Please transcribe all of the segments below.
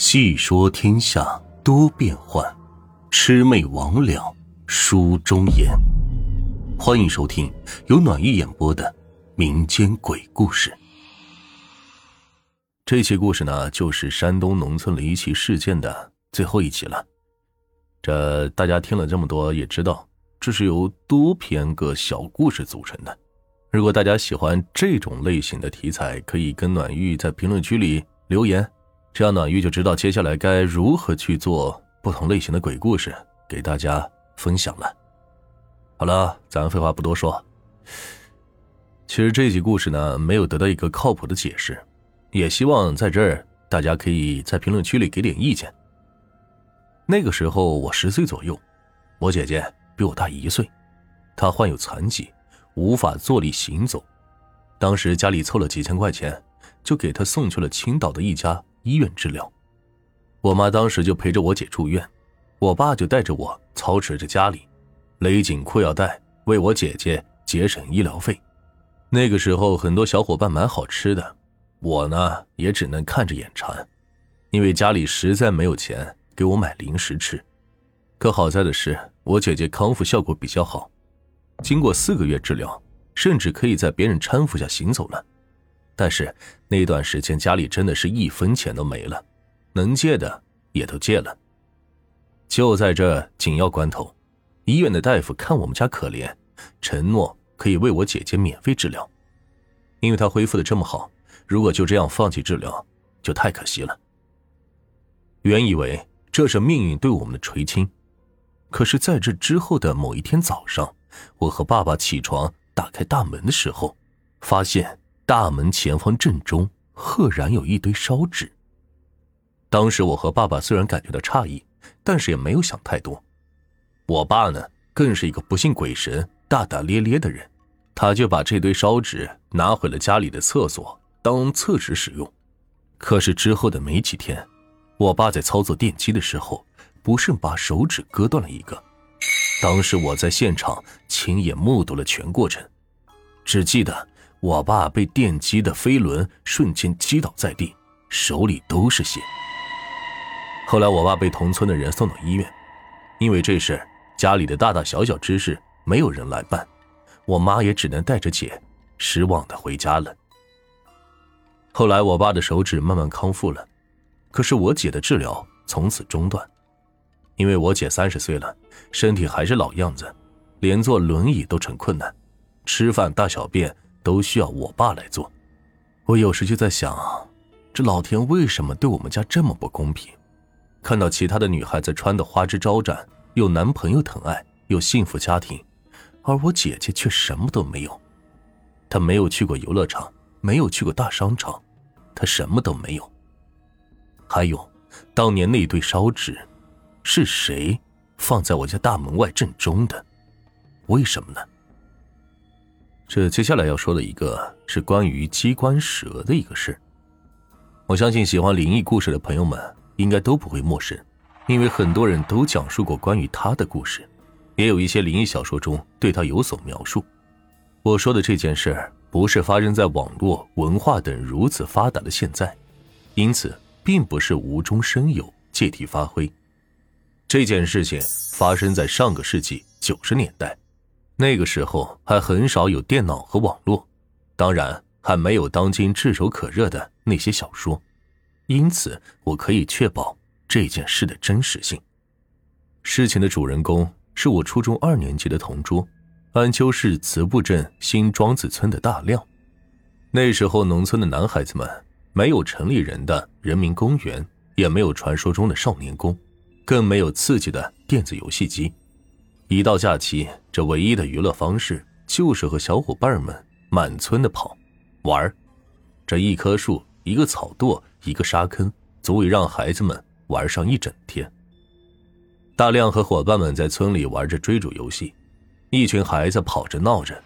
细说天下多变幻，魑魅魍魉书中言。欢迎收听由暖玉演播的民间鬼故事。这期故事呢，就是山东农村离奇事件的最后一集了。这大家听了这么多，也知道这是由多篇个小故事组成的。如果大家喜欢这种类型的题材，可以跟暖玉在评论区里留言。这样暖玉就知道接下来该如何去做不同类型的鬼故事给大家分享了。好了，咱废话不多说。其实这集故事呢，没有得到一个靠谱的解释，也希望在这儿大家可以在评论区里给点意见。那个时候我十岁左右，我姐姐比我大一岁，她患有残疾，无法坐立行走。当时家里凑了几千块钱，就给她送去了青岛的一家。医院治疗，我妈当时就陪着我姐住院，我爸就带着我操持着家里，勒紧裤腰带为我姐姐节省医疗费。那个时候很多小伙伴买好吃的，我呢也只能看着眼馋，因为家里实在没有钱给我买零食吃。可好在的是，我姐姐康复效果比较好，经过四个月治疗，甚至可以在别人搀扶下行走了。但是那段时间家里真的是一分钱都没了，能借的也都借了。就在这紧要关头，医院的大夫看我们家可怜，承诺可以为我姐姐免费治疗，因为她恢复的这么好，如果就这样放弃治疗，就太可惜了。原以为这是命运对我们的垂青，可是在这之后的某一天早上，我和爸爸起床打开大门的时候，发现。大门前方正中，赫然有一堆烧纸。当时我和爸爸虽然感觉到诧异，但是也没有想太多。我爸呢，更是一个不信鬼神、大大咧咧的人，他就把这堆烧纸拿回了家里的厕所当厕纸使用。可是之后的没几天，我爸在操作电机的时候，不慎把手指割断了一个。当时我在现场亲眼目睹了全过程，只记得。我爸被电击的飞轮瞬间击倒在地，手里都是血。后来我爸被同村的人送到医院，因为这事家里的大大小小之事没有人来办，我妈也只能带着姐失望的回家了。后来我爸的手指慢慢康复了，可是我姐的治疗从此中断，因为我姐三十岁了，身体还是老样子，连坐轮椅都成困难，吃饭大小便。都需要我爸来做，我有时就在想，这老天为什么对我们家这么不公平？看到其他的女孩子穿的花枝招展，有男朋友疼爱，有幸福家庭，而我姐姐却什么都没有。她没有去过游乐场，没有去过大商场，她什么都没有。还有，当年那堆烧纸，是谁放在我家大门外正中的？为什么呢？这接下来要说的一个是关于机关蛇的一个事。我相信喜欢灵异故事的朋友们应该都不会陌生，因为很多人都讲述过关于他的故事，也有一些灵异小说中对他有所描述。我说的这件事不是发生在网络文化等如此发达的现在，因此并不是无中生有借题发挥。这件事情发生在上个世纪九十年代。那个时候还很少有电脑和网络，当然还没有当今炙手可热的那些小说，因此我可以确保这件事的真实性。事情的主人公是我初中二年级的同桌，安丘市慈埠镇新庄子村的大亮。那时候农村的男孩子们没有城里人的人民公园，也没有传说中的少年宫，更没有刺激的电子游戏机。一到假期，这唯一的娱乐方式就是和小伙伴们满村的跑玩这一棵树、一个草垛、一个沙坑，足以让孩子们玩上一整天。大亮和伙伴们在村里玩着追逐游戏，一群孩子跑着闹着。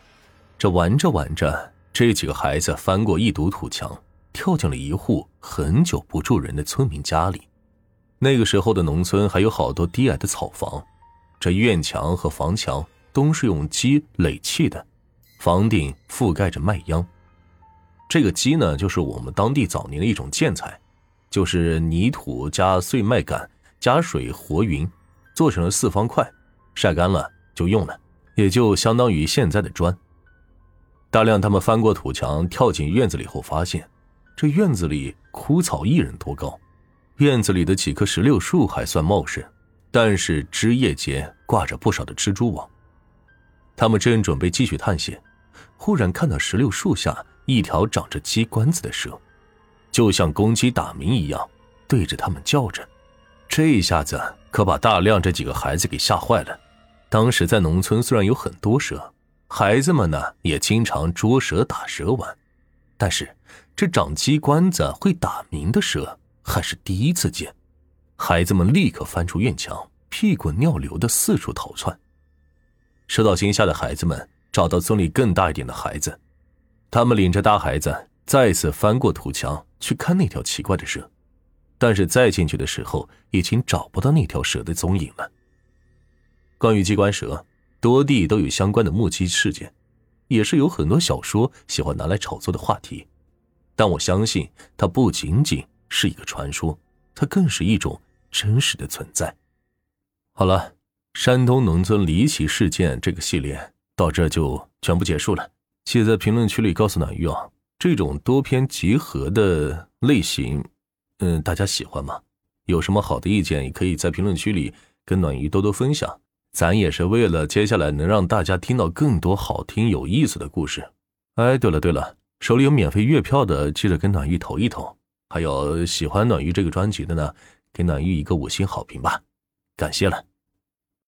这玩着玩着，这几个孩子翻过一堵土墙，跳进了一户很久不住人的村民家里。那个时候的农村还有好多低矮的草房。这院墙和房墙都是用鸡垒砌的，房顶覆盖着麦秧。这个鸡呢，就是我们当地早年的一种建材，就是泥土加碎麦秆加水和匀，做成了四方块，晒干了就用了，也就相当于现在的砖。大亮他们翻过土墙，跳进院子里后，发现这院子里枯草一人多高，院子里的几棵石榴树还算茂盛，但是枝叶间挂着不少的蜘蛛网。他们正准备继续探险，忽然看到石榴树下一条长着鸡冠子的蛇。就像公鸡打鸣一样，对着他们叫着。这一下子可把大亮这几个孩子给吓坏了。当时在农村虽然有很多蛇，孩子们呢也经常捉蛇打蛇玩，但是这长鸡冠子会打鸣的蛇还是第一次见。孩子们立刻翻出院墙，屁滚尿流的四处逃窜。受到惊吓的孩子们找到村里更大一点的孩子，他们领着大孩子再次翻过土墙。去看那条奇怪的蛇，但是再进去的时候，已经找不到那条蛇的踪影了。关于机关蛇，多地都有相关的目击事件，也是有很多小说喜欢拿来炒作的话题。但我相信，它不仅仅是一个传说，它更是一种真实的存在。好了，山东农村离奇事件这个系列到这就全部结束了。记得在评论区里告诉暖玉啊。这种多篇集合的类型，嗯，大家喜欢吗？有什么好的意见，也可以在评论区里跟暖鱼多多分享。咱也是为了接下来能让大家听到更多好听有意思的故事。哎，对了对了，手里有免费月票的，记得跟暖玉投一投。还有喜欢暖玉这个专辑的呢，给暖玉一个五星好评吧，感谢了。